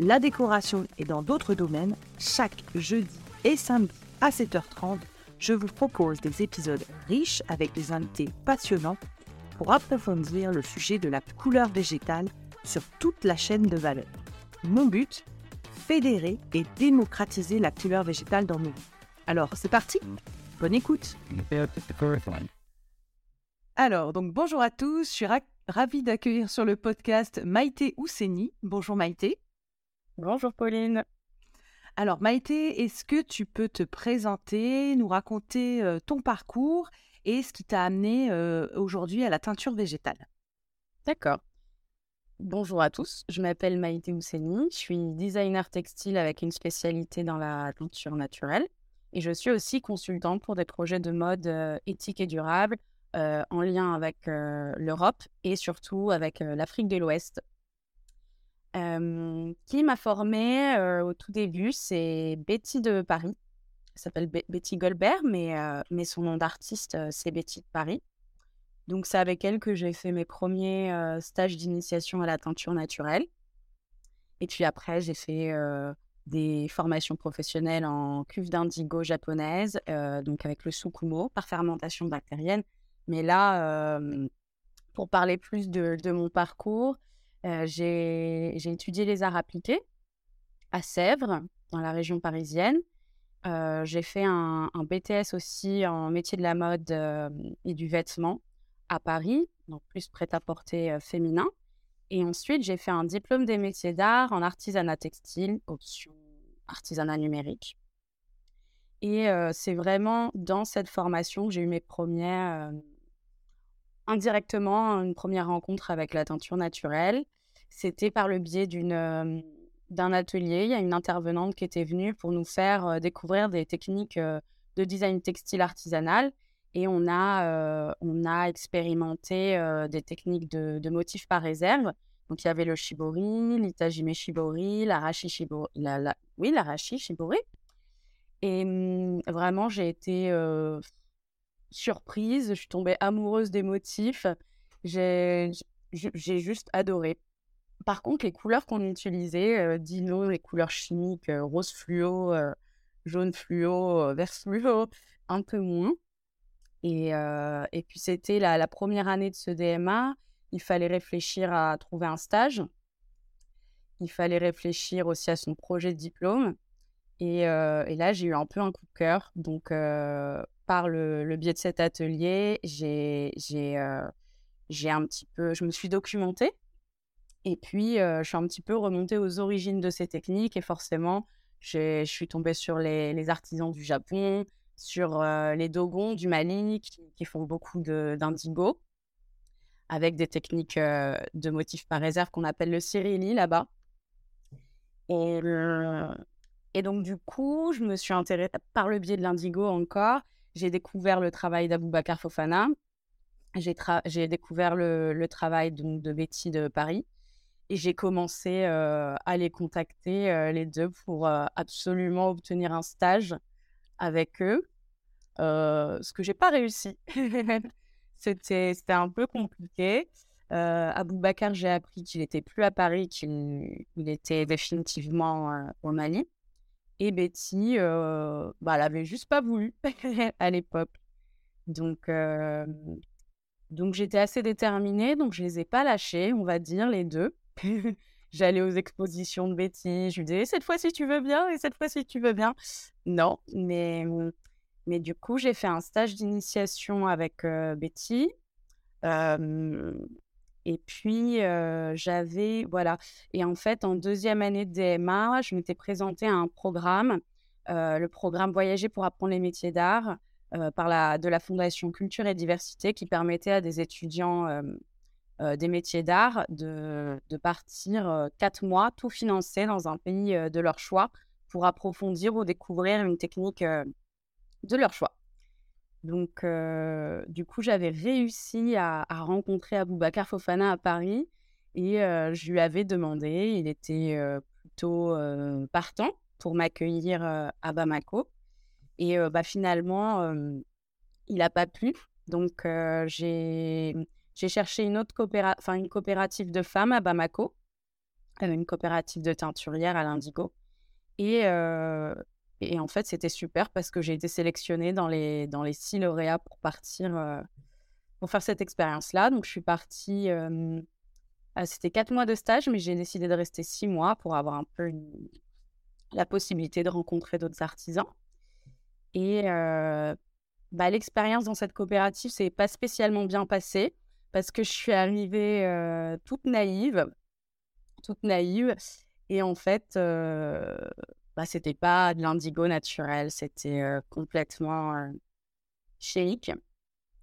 la décoration et dans d'autres domaines, chaque jeudi et samedi à 7h30, je vous propose des épisodes riches avec des invités passionnants pour approfondir le sujet de la couleur végétale sur toute la chaîne de valeur. Mon but Fédérer et démocratiser la couleur végétale dans nos vies. Alors, c'est parti Bonne écoute Alors, donc bonjour à tous, je suis ravie d'accueillir sur le podcast Maïté Ousseni. Bonjour Maïté. Bonjour Pauline. Alors Maïté, est-ce que tu peux te présenter, nous raconter euh, ton parcours et ce qui t'a amené euh, aujourd'hui à la teinture végétale? D'accord. Bonjour à tous, je m'appelle Maïté Ousseni, je suis designer textile avec une spécialité dans la teinture naturelle et je suis aussi consultante pour des projets de mode euh, éthique et durable en lien avec l'Europe et surtout avec l'Afrique de l'Ouest qui m'a formée au tout début, c'est Betty de Paris. Elle s'appelle Betty Goldberg, mais, mais son nom d'artiste, c'est Betty de Paris. Donc, c'est avec elle que j'ai fait mes premiers stages d'initiation à la teinture naturelle. Et puis après, j'ai fait des formations professionnelles en cuve d'indigo japonaise, donc avec le sukumo, par fermentation bactérienne. Mais là, pour parler plus de, de mon parcours, j'ai étudié les arts appliqués à Sèvres, dans la région parisienne. j'ai fait un, BTS aussi en métier de la mode et du vêtement à Paris, donc plus prêt-à-porter féminin. Et ensuite, j'ai fait un diplôme des métiers d'art en artisanat textile, option artisanat numérique. Et c'est vraiment dans cette formation que j'ai eu mes premières indirectement une première rencontre avec la teinture naturelle. C'était par le biais d'un atelier. Il y a une intervenante qui était venue pour nous faire découvrir des techniques de design textile artisanal. Et on a, on a expérimenté des techniques de, motifs par réserve. Donc, il y avait le shibori, l'itagime shibori, l'arashi shibori, la, oui, l'arashi shibori. Et mmh, vraiment, j'ai été surprise, je suis tombée amoureuse des motifs. J'ai juste adoré. Par contre, les couleurs qu'on utilisait, euh, dino, les couleurs chimiques, euh, rose fluo, euh, jaune fluo, vert fluo, un peu moins. Et, et puis, c'était la, la, première année de ce DMA. Il fallait réfléchir à trouver un stage. Il fallait réfléchir aussi à son projet de diplôme. Et, et là, j'ai eu un peu un coup de cœur. Donc, par le, biais de cet atelier, j'ai euh, un petit peu, je me suis documentée et puis euh, je suis un petit peu remontée aux origines de ces techniques et forcément, je suis tombée sur les, artisans du Japon, sur euh, les dogons du Mali qui, font beaucoup d'indigo avec des techniques de motifs par réserve qu'on appelle le Cyrili là-bas. Et, et donc, du coup, je me suis intéressée par le biais de l'indigo encore j'ai découvert le travail d'Aboubacar Fofana. J'ai découvert le, travail de Betty de Paris. Et j'ai commencé euh, à les contacter, euh, les deux, pour euh, absolument obtenir un stage avec eux. ce que j'ai pas réussi. C'était un peu compliqué. Euh, Aboubacar, j'ai appris qu'il n'était plus à Paris, qu'il était définitivement au Mali. Et Betty, bah, elle avait juste pas voulu à l'époque. Donc, donc j'étais assez déterminée, donc je les ai pas lâchés, on va dire, les deux. J'allais aux expositions de Betty, je lui disais cette fois-ci tu veux bien et cette fois-ci tu veux bien. Non, mais Mais du coup, j'ai fait un stage d'initiation avec Betty. Et puis, j'avais, voilà. Et en fait, en deuxième année de DMA, je m'étais présentée à un programme, le programme Voyager pour apprendre les métiers d'art, par la, de la Fondation Culture et Diversité, qui permettait à des étudiants des métiers d'art de, de, partir quatre mois, tout financé dans un pays de leur choix, pour approfondir ou découvrir une technique de leur choix. Donc, du coup, j'avais réussi à, rencontrer Aboubacar Fofana à Paris et je lui avais demandé, il était plutôt partant pour m'accueillir à Bamako. Et bah, finalement, il n'a pas pu. Donc, j'ai cherché une autre coopérative, une coopérative de femmes à Bamako, une coopérative de teinturières à l'Indigo. Et, et en fait, c'était super parce que j'ai été sélectionnée dans les, dans les six lauréats pour partir, euh, pour faire cette expérience-là. Donc, je suis partie. Ah, c'était quatre mois de stage, mais j'ai décidé de rester six mois pour avoir un peu la possibilité de rencontrer d'autres artisans. Et bah, l'expérience dans cette coopérative, c'est pas spécialement bien passé parce que je suis arrivée toute naïve, toute naïve. Et en fait, bah, c'était pas de l'indigo naturel, c'était complètement chic.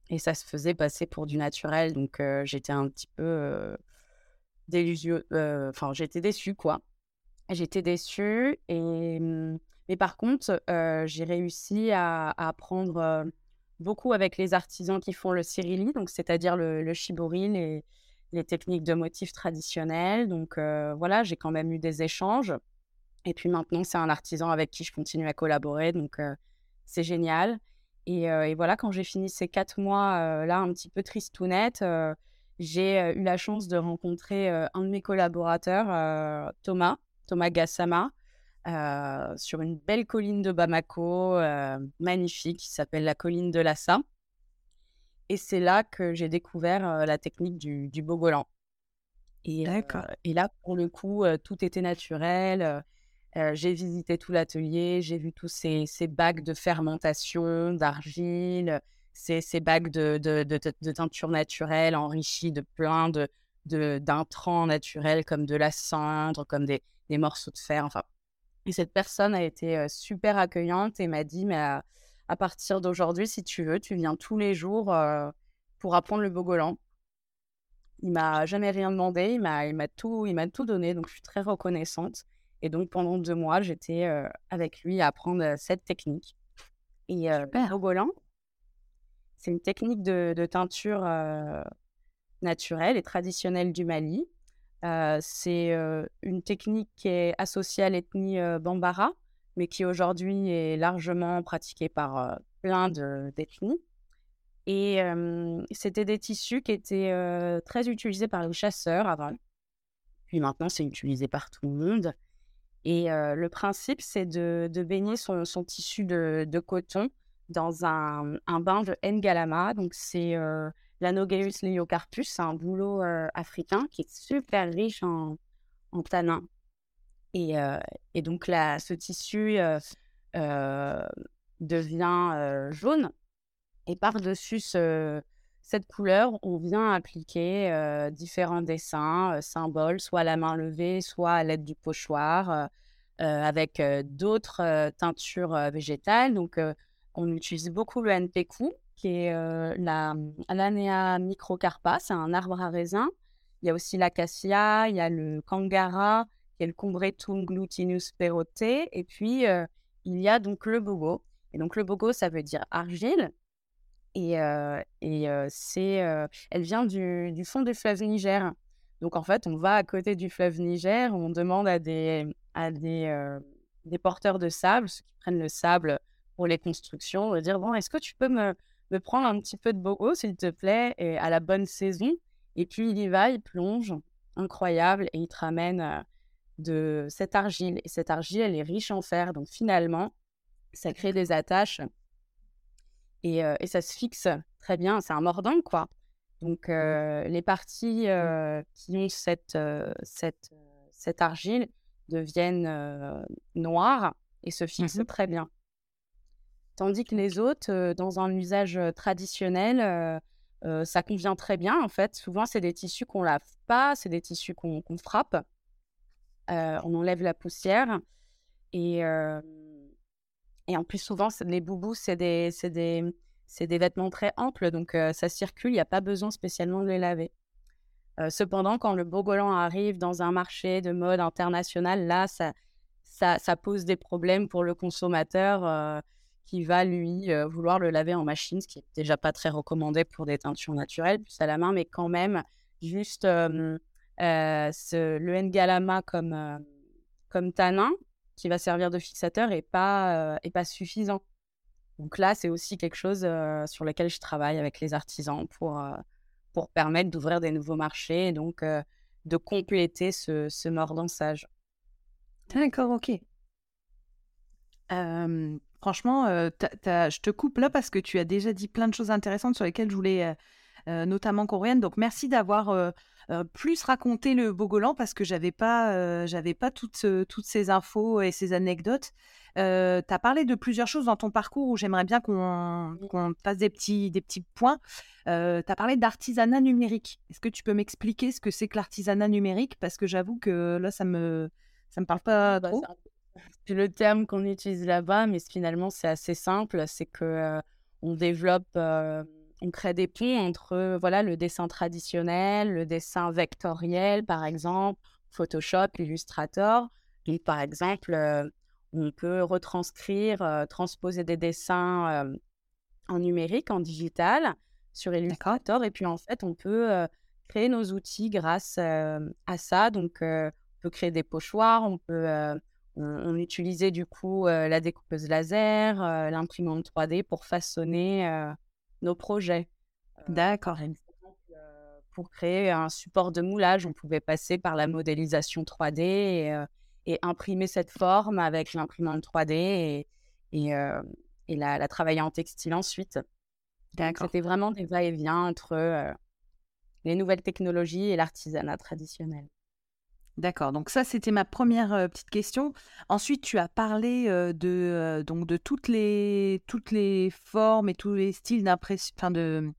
Et ça se faisait passer pour du naturel. Donc, j'étais un petit peu délusieux. Enfin, j'étais déçue, quoi. J'étais déçue. Et... Mmh, mais par contre, j'ai réussi à, apprendre beaucoup avec les artisans qui font le cyrilli, donc c'est-à-dire le, le shibori, les, les, techniques de motifs traditionnels. Donc, voilà, j'ai quand même eu des échanges. Et puis maintenant, c'est un artisan avec qui je continue à collaborer, donc c'est génial. Et, et, voilà, quand j'ai fini ces quatre mois là, un petit peu tristounettes, j'ai eu la chance de rencontrer un de mes collaborateurs, Thomas, Thomas Gassama, sur une belle colline de Bamako, magnifique, qui s'appelle la colline de Lassa. Et c'est là que j'ai découvert la technique du, du bogolan. Et, et, là, pour le coup, tout était naturel j'ai visité tout l'atelier, j'ai vu tous ces, ces, bacs de fermentation, d'argile, ces, ces bacs de, de, de, teinture naturelle enrichis de plein de, d'intrants naturels comme de la cendre, comme des, des, morceaux de fer. Enfin, et cette personne a été super accueillante et m'a dit, mais à, partir d'aujourd'hui, si tu veux, tu viens tous les jours pour apprendre le bogolan. Il m'a jamais rien demandé, il m'a, il m'a tout, il m'a tout donné, donc je suis très reconnaissante. Et donc, pendant deux mois, j'étais avec lui à apprendre cette technique. Et euh, Bogolan, c'est une technique de, teinture naturelle et traditionnelle du Mali. c'est une technique qui est associée à l'ethnie Bambara, mais qui aujourd'hui est largement pratiquée par plein d'ethnies. Et c'était des tissus qui étaient très utilisés par les chasseurs avant. Puis maintenant, c'est utilisé par tout le monde. Et le principe, c'est de, baigner son, tissu de, coton dans un, bain de Ngalama. Donc, c'est l'Anogaeus leiocarpus, c'est un boulot africain qui est super riche en, en. Et, donc, ce tissu devient jaune. Et par-dessus cette couleur, on vient appliquer différents dessins, symboles, soit à la main levée, soit à l'aide du pochoir, avec d'autres teintures végétales. Donc, on utilise beaucoup le NPQ, qui est la Alanea microcarpa, c'est un arbre à raisin. Il y a aussi l'acacia, il y a le kangara, il y a le Combretum glutinus peroté, et puis il y a donc le bogo. Et donc le bogo, ça veut dire argile. Et, et c'est, elle vient du, fond du fleuve Niger. Donc en fait, on va à côté du fleuve Niger, on demande à des, porteurs de sable, ceux qui prennent le sable pour les constructions, de dire bon, est-ce que tu peux me, prendre un petit peu de bogo, s'il te plaît, à la bonne saison? Et puis il y va, il plonge, incroyable, et il te ramène de cette argile. Et cette argile, elle est riche en fer, donc finalement, ça crée des attaches et, et ça se fixe très bien. C'est un mordant, quoi. Donc, mmh. les parties qui ont cette, cette, cette argile deviennent noires et se fixent mmh très bien. Tandis que les autres, dans un usage traditionnel, ça convient très bien. En fait, souvent, c'est des tissus qu'on lave pas, c'est des tissus qu'on frappe. on enlève la poussière. Et, et en plus, souvent, les boubous, c'est des, des, des, vêtements très amples, donc ça circule, il n'y a pas besoin spécialement de les laver. cependant, quand le Bogolan arrive dans un marché de mode international, là, ça, ça, pose des problèmes pour le consommateur qui va lui vouloir le laver en machine, ce qui est déjà pas très recommandé pour des teintures naturelles, plus à la main, mais quand même, juste le Ngalama comme, comme tanin, qui va servir de fixateur, est pas, est pas suffisant. Donc là, c'est aussi quelque chose sur lequel je travaille avec les artisans pour, pour permettre d'ouvrir des nouveaux marchés et donc de compléter ce, ce mordançage. D'accord, ok. Franchement, je te coupe là parce que tu as déjà dit plein de choses intéressantes sur lesquelles je voulais notamment qu'on revienne. Donc, merci d'avoir plus raconté le Bogolan parce que j'avais pas, j'avais pas toutes, toutes ces infos et ces anecdotes. tu as parlé de plusieurs choses dans ton parcours où j'aimerais bien qu'on fasse des petits, des petits points. tu as parlé d'artisanat numérique. Est-ce que tu peux m'expliquer ce que c'est que l'artisanat numérique? Parce que j'avoue que là, ça me, ça me parle pas bah, trop. C'est le terme qu'on utilise là-bas, mais finalement, c'est assez simple. C'est que on développe, on crée des ponts entre voilà, le dessin traditionnel, le dessin vectoriel, par exemple, Photoshop, Illustrator. Par exemple, on peut retranscrire, transposer des dessins en numérique, en digital, sur Illustrator. Et puis, en fait, on peut créer nos outils grâce à ça. Donc, on peut créer des pochoirs, on peut on, utilisait du coup la découpeuse laser, l'imprimante 3D pour façonner nos projets. D'accord. pour créer un support de moulage, on pouvait passer par la modélisation 3D et, imprimer cette forme avec l'imprimante 3D et, et, la, travailler en textile ensuite. C'était vraiment des va-et-vient entre les nouvelles technologies et l'artisanat traditionnel. D'accord, donc ça c'était ma première petite question. Ensuite, tu as parlé de, donc de toutes, les, toutes les formes et tous les styles d'impression, de,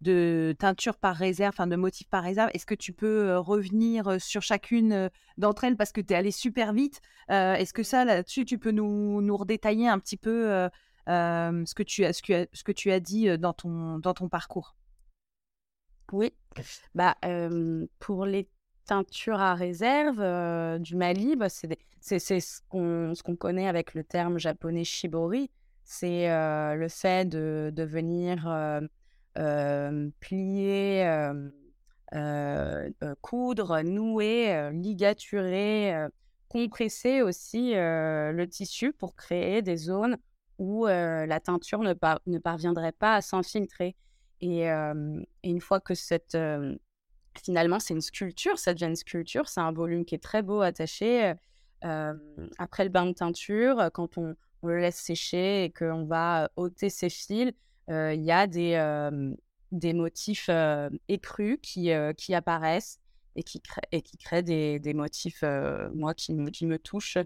de teinture par réserve, enfin de motifs par réserve. Est-ce que tu peux revenir sur chacune d'entre elles? Parce que tu es allé super vite Est-ce que ça, là-dessus, tu peux nous, nous redétailler un petit peu ce, que tu as, ce, que, ce que tu as dit dans ton, dans ton parcours? Oui, bah, pour les teinture à réserve euh, du Mali, bah, c'est ce qu'on connaît avec le terme japonais shibori. C'est euh, le fait de, venir euh, plier, coudre, nouer, ligaturer, compresser aussi le tissu pour créer des zones où la teinture ne, parviendrait pas à s'infiltrer. Et, une fois que cette finalement, c'est une sculpture, ça devient une sculpture, c'est un volume qui est très beau attaché. après le bain de teinture, quand on, le laisse sécher et qu'on va ôter ses fils, il y a des, des motifs écrus qui, qui apparaissent et qui, créent, et qui créent des, des motifs, moi, qui, qui, me touchent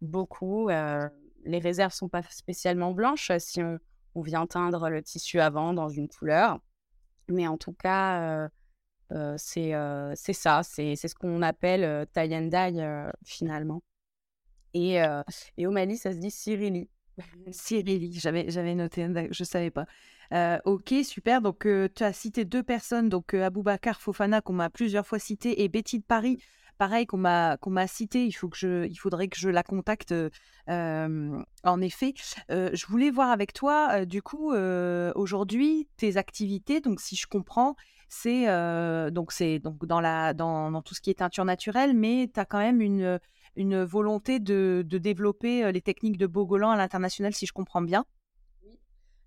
beaucoup. les réserves sont pas spécialement blanches si on, vient teindre le tissu avant dans une couleur. Mais en tout cas, c'est ça, c'est ce qu'on appelle die finalement. Et, et, au Mali, ça se dit Cyrili. Cyrili, j'avais noté, je ne savais pas. ok, super. Donc, tu as cité deux personnes, donc Aboubacar Fofana, qu'on m'a plusieurs fois cité, et Betty de Paris, pareil, qu'on m'a cité. Il, faut que je, il faudrait que je la contacte, en effet. je voulais voir avec toi, du coup, aujourd'hui, tes activités. Donc, si je comprends, c'est donc c'est donc dans la dans, tout ce qui est teinture naturelle, mais tu as quand même une une volonté de, de développer les techniques de Bogolan à l'international, si je comprends bien.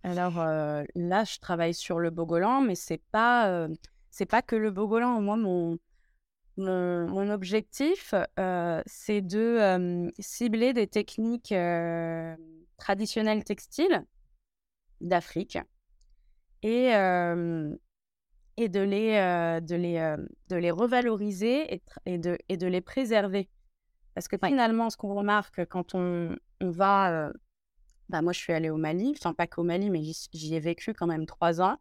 Alors là, je travaille sur le Bogolan, mais c'est pas c'est pas que le Bogolan. Moi, mon mon, objectif, c'est de cibler des techniques traditionnelles textiles d'Afrique et et de les, euh, de les, euh, de les revaloriser et, et, de, et de les préserver. Parce que finalement, ce qu'on remarque quand on, on va euh, bah, moi je suis allée au Mali, enfin pas qu'au Mali, mais j'y ai vécu quand même trois ans,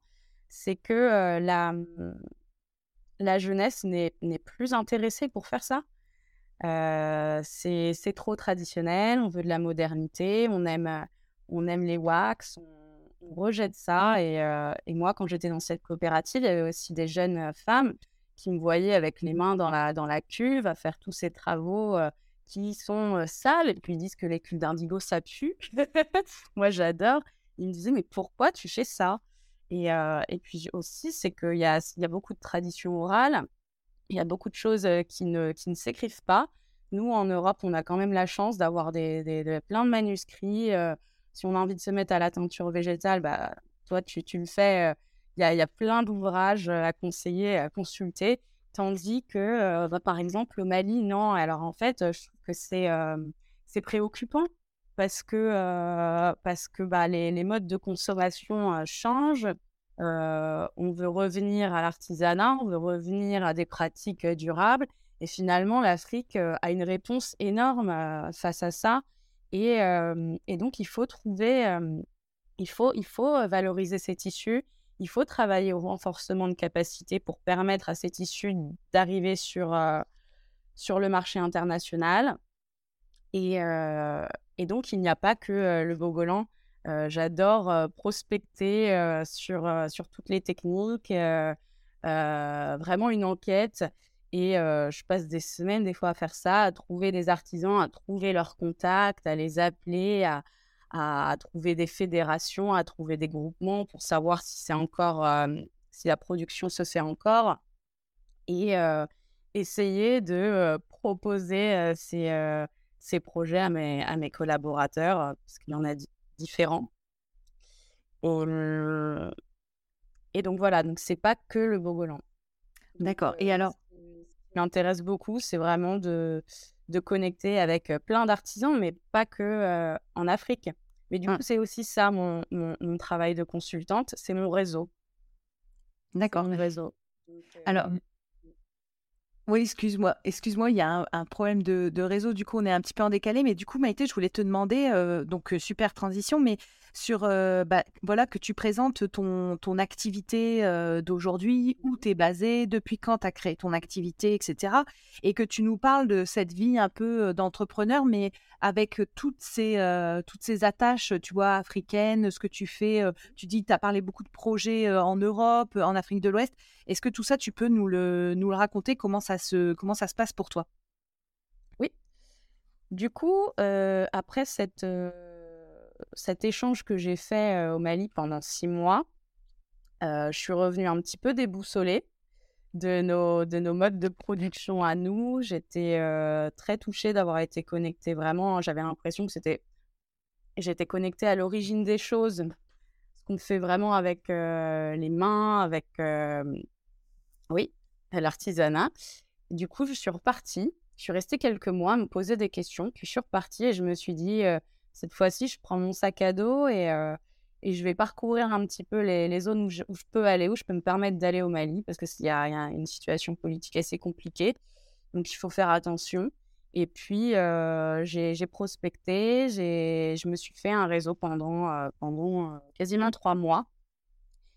c'est que la, la jeunesse n'est plus intéressée pour faire ça. c'est trop traditionnel, on veut de la modernité, on aime, on aime les wax, on, rejette ça. Et, et moi, quand j'étais dans cette coopérative, il y avait aussi des jeunes femmes qui me voyaient avec les mains dans la, dans la cuve à faire tous ces travaux qui sont sales et puis ils disent que les cuves d'indigo, ça pue. moi, j'adore. Ils me disaient, mais pourquoi tu fais ça? Et, puis aussi, c'est qu'il y a, beaucoup de traditions orales, il y a beaucoup de choses qui ne, s'écrivent pas. Nous, en Europe, on a quand même la chance d'avoir des, des, plein de manuscrits. si on a envie de se mettre à la teinture végétale, bah, toi, tu, le fais. Il y, a, plein d'ouvrages à conseiller, à consulter. Tandis que, bah, par exemple, au Mali, non. Alors, en fait, je trouve que c'est préoccupant parce que, parce que bah, les, les, modes de consommation changent. on veut revenir à l'artisanat, on veut revenir à des pratiques durables. Et finalement, l'Afrique a une réponse énorme face à ça. Et, et, donc, il faut trouver, il, faut, il faut valoriser ces tissus. Il faut travailler au renforcement de capacité pour permettre à ces tissus d'arriver sur, sur le marché international. Et, et donc, il n'y a pas que le Bogolan. J'adore prospecter sur, sur toutes les techniques, vraiment une enquête. Et je passe des semaines, des fois, à faire ça, à trouver des artisans, à trouver leurs contacts, à les appeler, à, à, trouver des fédérations, à trouver des groupements pour savoir si c'est encore, si la production se fait encore. Et essayer de proposer ces ces projets à mes, à mes collaborateurs, euh, parce qu'il y en a différents. Et, donc voilà, donc c'est pas que le Bogolan. D'accord. Et alors? Ce qui m'intéresse beaucoup, c'est vraiment de, de connecter avec plein d'artisans, mais pas que en Afrique. Mais du mmh. coup, c'est aussi ça mon, mon, travail de consultante, c'est mon réseau. D'accord. Mon réseau. alors, oui, excuse-moi, excuse-moi, il y a un, problème de, réseau, du coup on est un petit peu en décalé, mais du coup Maïté, je voulais te demander, euh, donc euh, super transition, mais sur, euh, bah, voilà, que tu présentes ton, ton activité d'aujourd'hui, où tu es basé, depuis quand tu as créé ton activité, etc. Et que tu nous parles de cette vie un peu d'entrepreneur, mais avec toutes ces, toutes ces attaches, tu vois, africaines, ce que tu fais, tu dis, tu as parlé beaucoup de projets en Europe, en Afrique de l'Ouest. Est-ce que tout ça, tu peux nous le, nous le raconter? Comment ça, comment ça se passe pour toi? Oui. Du coup, euh, après cette, euh, cet échange que j'ai fait euh, au Mali pendant six mois, je suis revenue un petit peu déboussolée de nos, de nos modes de production à nous. J'étais très touchée d'avoir été connectée vraiment. J'avais l'impression que c'était. J'étais connectée à l'origine des choses, ce qu'on fait vraiment avec les mains, avec oui, l'artisanat. Du coup, je suis repartie. Je suis restée quelques mois à me poser des questions. Puis je suis repartie et je me suis dit, cette fois-ci, je prends mon sac à dos et, et je vais parcourir un petit peu les, zones où je, peux aller, où je peux me permettre d'aller au Mali, parce qu'il y, y, a une situation politique assez compliquée. Donc, il faut faire attention. Et puis, j'ai prospecté, je me suis fait un réseau pendant, pendant quasiment trois mois.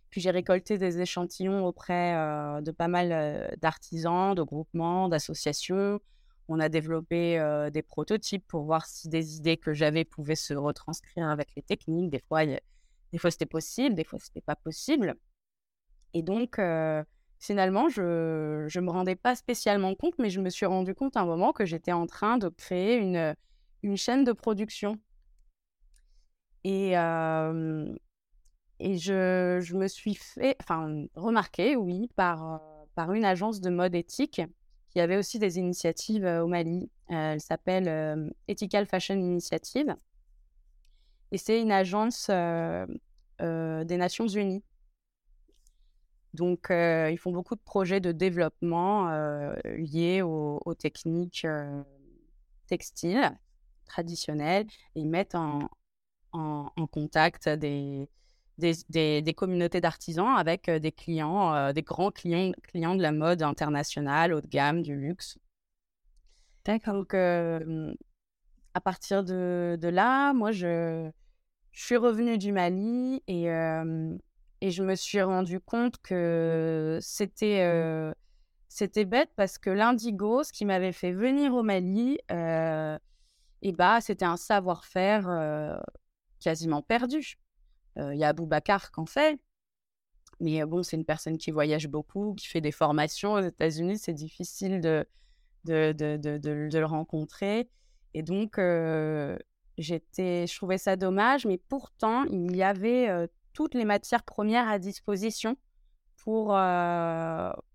Puis j'ai récolté des échantillons auprès de pas mal d'artisans, de groupements, d'associations. On a développé des prototypes pour voir si des idées que j'avais pouvaient se retranscrire avec les techniques. Des fois, des fois c'était possible, des fois c'était pas possible. Et donc, finalement, je ne me rendais pas spécialement compte, mais je me suis rendu compte à un moment que j'étais en train de créer une, une chaîne de production. Et, et je, je, me suis fait, enfin, remarquer, oui, par, euh, par une agence de mode éthique qui avait aussi des initiatives euh, au Mali. Euh, elle s'appelle Ethical Fashion Initiative. Et c'est une agence des Nations Unies. Donc, ils font beaucoup de projets de développement liés aux, techniques textiles traditionnelles. Ils mettent en, en, en contact des, des, communautés d'artisans avec des clients, des grands clients, clients de la mode internationale, haut de gamme, du luxe. D'accord. Donc, à partir de, là, moi, je, je suis revenue du Mali et, et je me suis rendu compte que c'était c'était bête parce que l'indigo, ce qui m'avait fait venir au Mali, et bah, c'était un savoir-faire quasiment perdu. Il y a Aboubacar qui en fait, mais bon, c'est une personne qui voyage beaucoup, qui fait des formations aux États-Unis. C'est difficile de, de, de, de, de, le rencontrer. Et donc, j'étais, je trouvais ça dommage, mais pourtant, il y avait toutes les matières premières à disposition pour,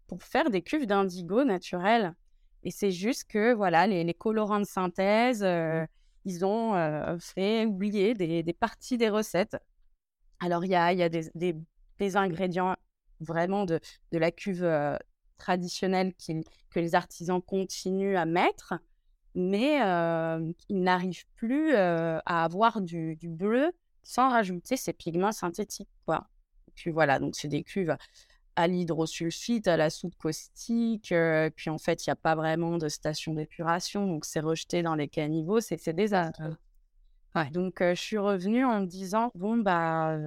pour faire des cuves d'indigo naturelles. Et c'est juste que, voilà, les, les colorants de synthèse, mmh. ils ont fait oublier des, des, parties des recettes. Alors, il y a, y a des, des ingrédients vraiment de, de la cuve traditionnelle que les artisans continuent à mettre, mais ils n'arrivent plus à avoir du, bleu sans rajouter ces pigments synthétiques. Quoi. puis voilà, donc c'est des cuves à l'hydrosulfite, à la soude caustique, puis en fait, il n'y a pas vraiment de station d'épuration, donc c'est rejeté dans les caniveaux, c'est des Donc je suis revenue en me disant, bon, bah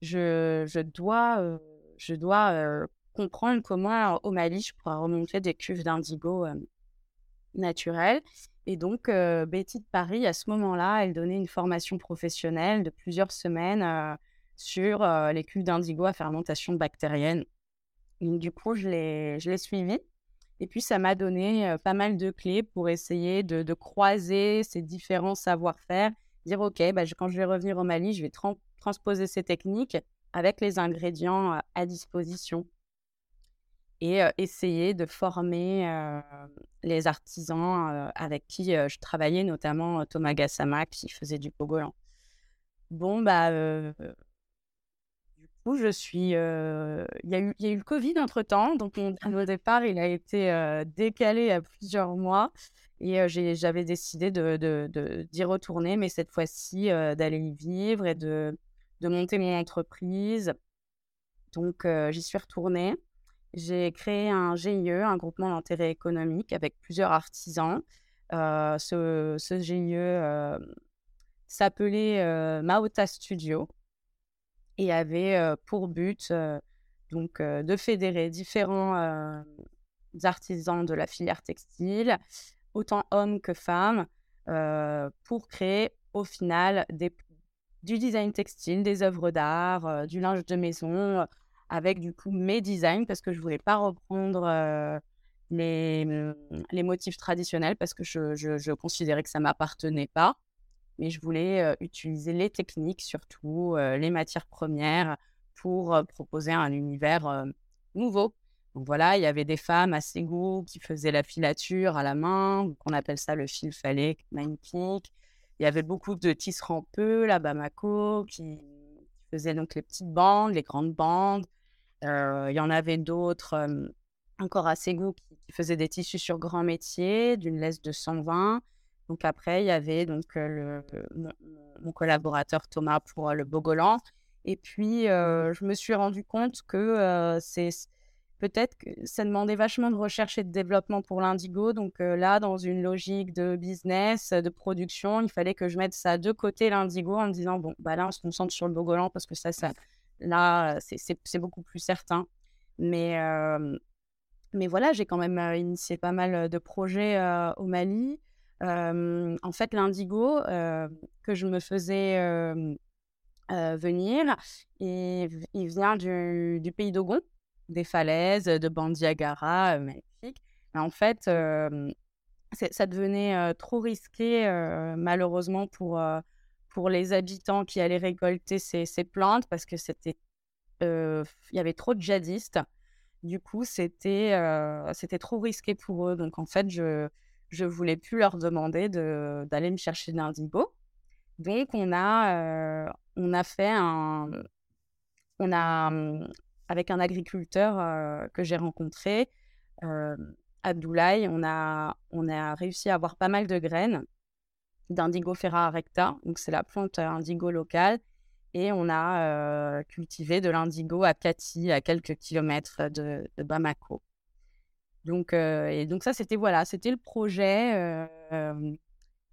je, dois, je dois comprendre comment au Mali je pourrais remonter des cuves d'indigo naturelles. Et donc, Betty de Paris, à ce moment-là, elle donnait une formation professionnelle de plusieurs semaines sur les cuves d'indigo à fermentation bactérienne. du coup, je l'ai suivie. Et puis, ça m'a donné pas mal de clés pour essayer de, croiser ces différents savoir-faire. Dire, OK, bah, quand je vais revenir au Mali, je vais transposer ces techniques avec les ingrédients à disposition et essayer de former les artisans avec qui je travaillais, notamment Thomas Gassama qui faisait du pogolan. Bon, bah, coup, je suis. Il y, a eu, y a eu le Covid entre temps, donc mon au départ, il a été décalé à plusieurs mois. Et j'avais décidé d'y de, de, retourner, mais cette fois-ci, d'aller y vivre et de, de monter mon entreprise. Donc, j'y suis retournée. J'ai créé un GIE, un groupement d'intérêt économique avec plusieurs artisans. ce, ce, GIE s'appelait Maota Studio et avait pour but donc, de fédérer différents artisans de la filière textile, autant hommes que femmes, pour créer au final du design textile, des œuvres d'art, du linge de maison, avec du coup mes designs parce que je voulais pas reprendre les, mmh, les, motifs traditionnels parce que je, je, considérais que ça m'appartenait pas. Mais je voulais utiliser les techniques, surtout les matières premières, pour proposer un univers nouveau. Donc voilà, il y avait des femmes à Ségou qui faisaient la filature à la main, qu'on appelle ça le fil phallique magnifique. Il y avait beaucoup de tisserands peu, la Bamako, qui, faisaient donc les petites bandes, les grandes bandes. Il y en avait d'autres, encore à Ségou, qui, faisaient des tissus sur grand métier, d'une laisse de 120. Donc après, il y avait donc le, mon, collaborateur Thomas pour le Bogolan. Et puis, je me suis rendu compte que c'est peut-être que ça demandait vachement de recherche et de développement pour l'indigo. Donc là, dans une logique de business, de production, il fallait que je mette ça de côté l'indigo en me disant, bon, bah là, on se concentre sur le bogolan parce que ça, ça là, c'est beaucoup plus certain. Mais, mais voilà, j'ai quand même initié pas mal de projets au Mali. En fait, l'indigo que je me faisais venir, il, vient du, pays d'Ogon des falaises, de Bandiagara, magnifique. En fait, ça devenait trop risqué, malheureusement, pour, pour les habitants qui allaient récolter ces, ces plantes parce que c'était, il y avait trop de djihadistes. Du coup, c'était, c'était trop risqué pour eux. Donc, en fait, je je voulais plus leur demander de, d'aller me chercher de l'indigo. Donc, on a, on a fait un, on a mmh, avec un agriculteur que j'ai rencontré, Abdoulaye, on a, on a réussi à avoir pas mal de graines d'indigo ferra recta, donc c'est la plante indigo locale, et on a cultivé de l'indigo à Kati, à quelques kilomètres de, Bamako. Donc, et donc ça, c'était voilà, c'était le projet,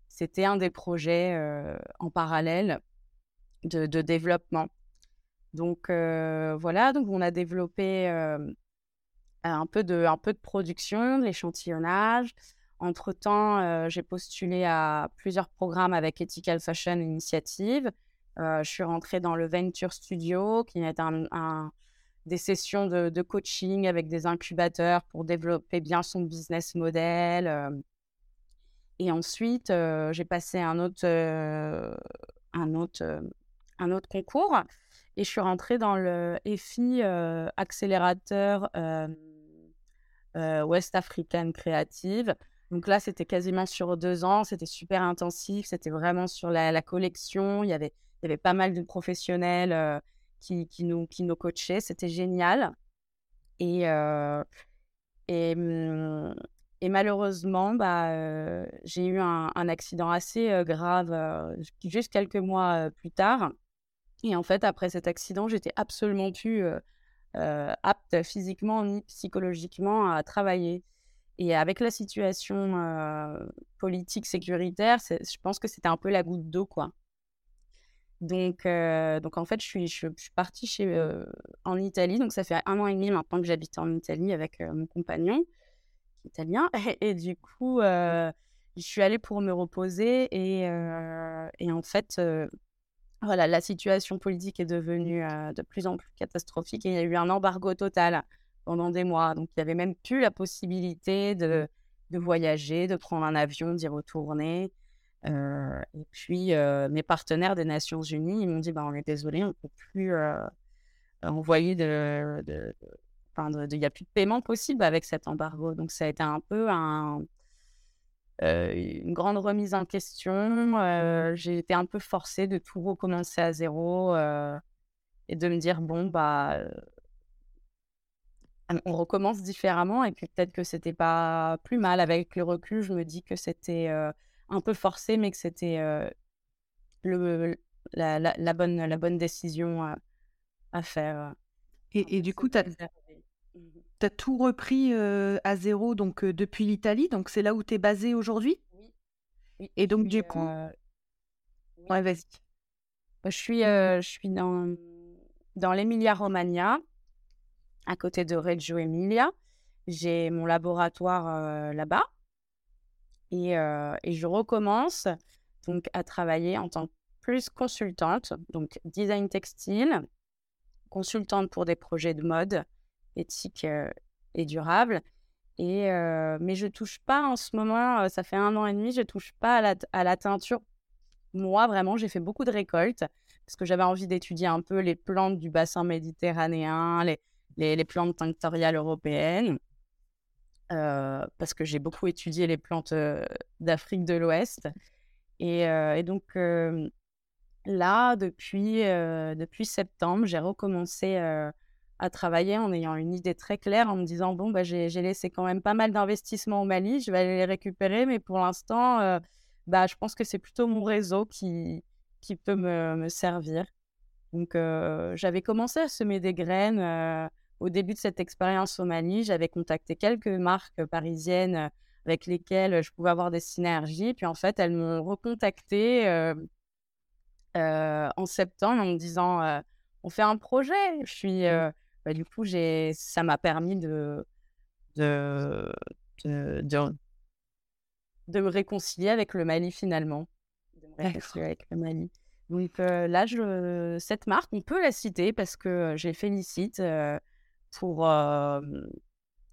c'était un des projets en parallèle de, développement. Donc voilà, donc on a développé un, peu de, un peu de production, de l'échantillonnage. Entre-temps, j'ai postulé à plusieurs programmes avec Ethical Fashion Initiative. je suis rentrée dans le Venture Studio, qui est un, des sessions de, coaching avec des incubateurs pour développer bien son business model. Et ensuite, j'ai passé un autre, un, autre, un autre concours et je suis rentrée dans le EFI accélérateur West African Creative. Donc là, c'était quasiment sur deux ans, c'était super intensif, c'était vraiment sur la, collection. Il y, avait, il y avait pas mal de professionnels qui, nous, qui nous coachaient, c'était génial. Et, et, mmh, malheureusement, bah, j'ai eu un, accident assez grave juste quelques mois plus tard. Et en fait, après cet accident, j'étais absolument plus apte physiquement ni psychologiquement à travailler. Et avec la situation politique sécuritaire, je pense que c'était un peu la goutte d'eau, quoi. Donc, donc en fait, je suis, je, suis partie chez, en Italie. Donc, ça fait un an et demi maintenant que j'habite en Italie avec mon compagnon italien. Et, du coup, je suis allée pour me reposer. Et, et en fait, voilà, la situation politique est devenue de plus en plus catastrophique. Et il y a eu un embargo total pendant des mois. Donc, il n'y avait même plus la possibilité de, de voyager, de prendre un avion, d'y retourner. Et puis, mes partenaires des Nations Unies, ils m'ont dit, bah, on est désolé, on ne peut plus envoyer de, de, il n'y a plus de paiement possible avec cet embargo. Donc, ça a été un peu un, euh, une grande remise en question. Euh, j'ai été un peu forcée de tout recommencer à zéro euh, et de me dire bon, bah, on recommence différemment. Et puis, peut-être que c'était pas plus mal. Avec le recul, je me dis que c'était un peu forcé, mais que c'était le, la, la, bonne, la bonne décision à faire. Et, et du coup, tu as, tu as tout repris à zéro donc depuis l'Italie, donc c'est là où tu es basé aujourd'hui? Oui. Et donc du coup... Ouais, vas-y. Bah, je suis, je suis dans, dans l'Emilia-Romagna, à côté de Reggio Emilia. J'ai mon laboratoire là-bas. Et, et, je recommence donc à travailler en tant que plus consultante, donc design textile, consultante pour des projets de mode, éthique et durable. Et, mais je touche pas en ce moment, ça fait un an et demi, je touche pas à la, teinture. Moi, vraiment, j'ai fait beaucoup de récoltes parce que j'avais envie d'étudier un peu les plantes du bassin méditerranéen, les, les plantes tinctoriales européennes. Parce que j'ai beaucoup étudié les plantes d'Afrique de l'Ouest. Et, et, donc, là, depuis, depuis septembre, j'ai recommencé à travailler en ayant une idée très claire, en me disant bon, bah, j'ai laissé quand même pas mal d'investissements au Mali, je vais aller les récupérer, mais pour l'instant, euh, bah, je pense que c'est plutôt mon réseau qui, peut me, servir. Donc, euh, j'avais commencé à semer des graines euh, au début de cette expérience au Mali. J'avais contacté quelques marques parisiennes avec lesquelles je pouvais avoir des synergies. Puis en fait, elles m'ont recontacté en septembre en me disant on fait un projet. Je suis, mmh. Bah, du coup, ça m'a permis de, de, de, de, me réconcilier avec le Mali finalement. De me réconcilier avec le Mali. Donc là, je, cette marque, on peut la citer parce que j'ai félicite pour,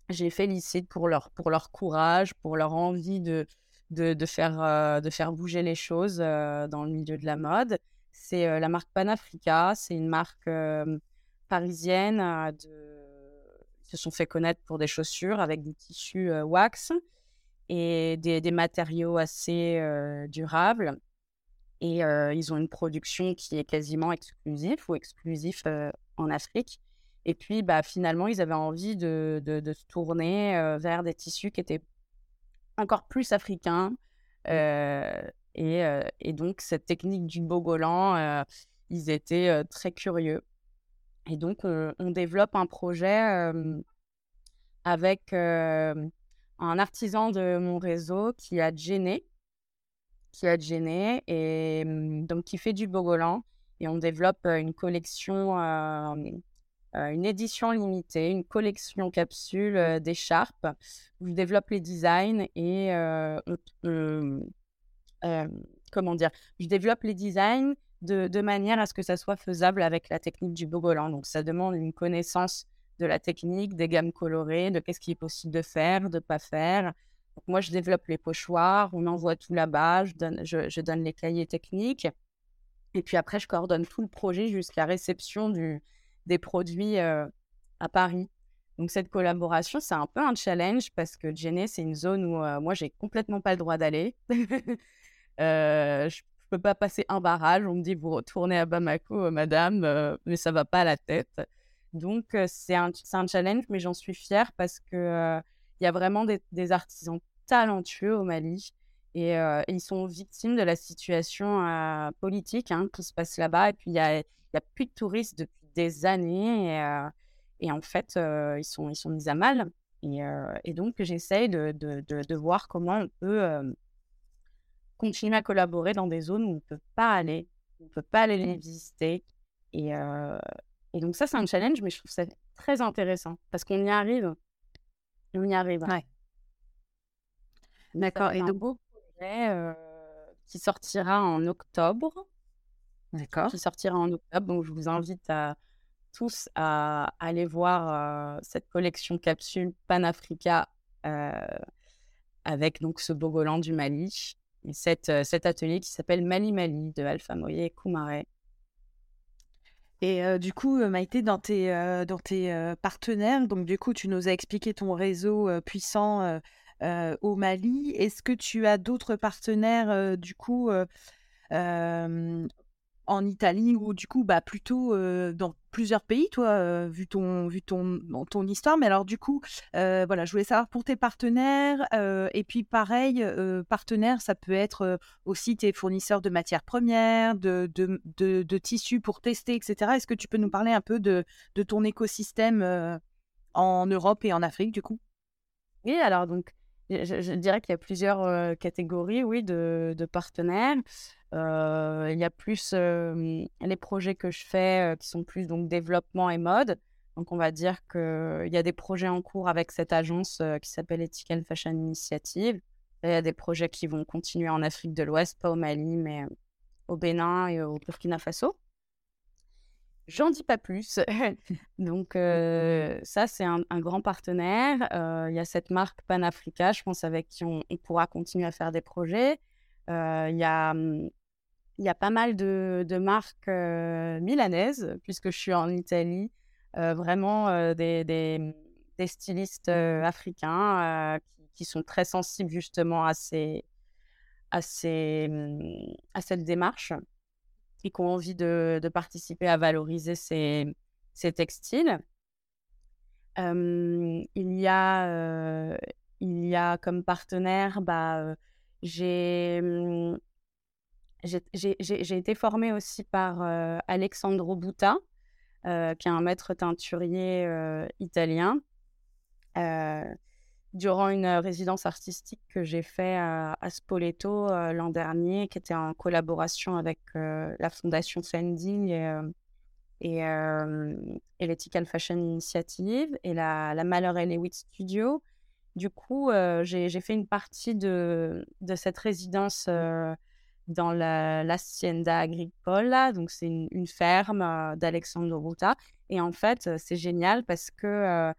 j'ai félicite pour leur, pour leur courage, pour leur envie de, de, de faire, de faire bouger les choses dans le milieu de la mode. C'est la marque Panafrica, c'est une marque parisiennes de... se sont fait connaître pour des chaussures avec des tissus wax et des, des, matériaux assez durables. Et ils ont une production qui est quasiment exclusive ou exclusif en Afrique. Et puis, bah, finalement, ils avaient envie de, de, se tourner vers des tissus qui étaient encore plus africains. Mmh. et, et, donc, cette technique du bogolan, ils étaient très curieux. Et donc, on, développe un projet avec un artisan de mon réseau qui a gêné, qui a gêné et donc qui fait du bogolan et on développe une collection, une édition limitée, une collection capsule d'écharpes où je développe les designs et comment dire, je développe les designs de, manière à ce que ça soit faisable avec la technique du bogolan. Donc ça demande une connaissance de la technique, des gammes colorées, de qu'est-ce qui est possible de faire, de ne pas faire. moi, je développe les pochoirs, on envoie tout là-bas, je donne, je donne les cahiers techniques. Et puis après, je coordonne tout le projet jusqu'à réception du, des produits euh, à Paris. Donc cette collaboration, c'est un peu un challenge parce que Jenny, c'est une zone où euh, moi, j'ai complètement pas le droit d'aller. euh, je peux pas passer un barrage. On me dit, vous retournez à Bamako, euh, madame, mais ça va pas à la tête. Donc c'est un, un, challenge, mais j'en suis fière parce que il y a vraiment des, artisans talentueux au Mali et, ils sont victimes de la situation politique hein, qui se passe là-bas. Et puis, il n'y a, a plus de touristes depuis des années. Et, et en fait, ils, sont, ils sont mis à mal. Et, et donc, j'essaye de, de, de, voir comment on peut continuer à collaborer dans des zones où on ne peut pas aller, on ne peut pas aller les visiter. Et, et donc, ça, c'est un challenge, mais je trouve ça très intéressant parce qu'on y arrive. On y arrive. Ouais. D'accord. Et donc, qui sortira en octobre. D'accord. Qui sortira en octobre. Donc, je vous invite à tous à aller voir cette collection capsule Panafrica avec donc ce Bogolan du Mali et cet atelier qui s'appelle Mali Mali de Alpha Moye et Koumaré. Et du coup, Maïté, dans tes, dans tes partenaires, donc du coup, tu nous as expliqué ton réseau puissant euh, au Mali. Est-ce que tu as d'autres partenaires, euh, du coup, euh, en Italie ou du coup, bah, plutôt dans plusieurs pays, toi, vu, ton, vu ton, ton histoire. Mais alors, du coup, voilà, je voulais savoir pour tes partenaires. et puis, pareil, partenaires, ça peut être aussi tes fournisseurs de matières premières, de, de, de, tissus pour tester, etc. Est-ce que tu peux nous parler un peu de, de ton écosystème en Europe et en Afrique, du coup? Oui, alors, donc, je, dirais qu'il y a plusieurs catégories, oui, de, partenaires. il y a plus les projets que je fais qui sont plus donc développement et mode. Donc, on va dire qu'il y a des projets en cours avec cette agence qui s'appelle Ethical Fashion Initiative. il y a des projets qui vont continuer en Afrique de l'Ouest, pas au Mali, mais au Bénin et au Burkina Faso. J'en dis pas plus. Donc, euh, ça, c'est un, grand partenaire. Euh, il y a cette marque Panafrica, je pense, avec qui on, pourra continuer à faire des projets. Euh, il y, a, y a pas mal de, marques milanaises, puisque je suis en Italie. vraiment des, des, stylistes africains qui, sont très sensibles justement à, ces, à, ces, à cette démarche qui ont envie de, participer à valoriser ces, textiles. il, y a, il y a comme partenaire, bah, mmh, j'ai, été formée aussi par Alexandro Butta, qui est un maître teinturier italien durant une résidence artistique que j'ai fait à, Spoleto l'an dernier, qui était en collaboration avec la fondation Fendi et, et, l'Ethical Fashion Initiative et la, la Malheur Lewitt Studio. Du coup, j'ai fait une partie de, de cette résidence dans l'Hacienda Agricola, donc c'est une, une, ferme d'Alexandre Ruta. Et en fait, c'est génial parce que